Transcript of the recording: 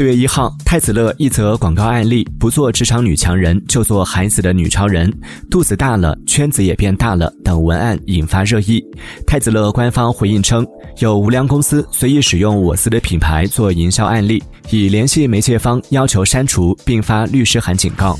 四月一号，太子乐一则广告案例：不做职场女强人，就做孩子的女超人，肚子大了，圈子也变大了等文案引发热议。太子乐官方回应称，有无良公司随意使用我司的品牌做营销案例，已联系媒介方要求删除，并发律师函警告。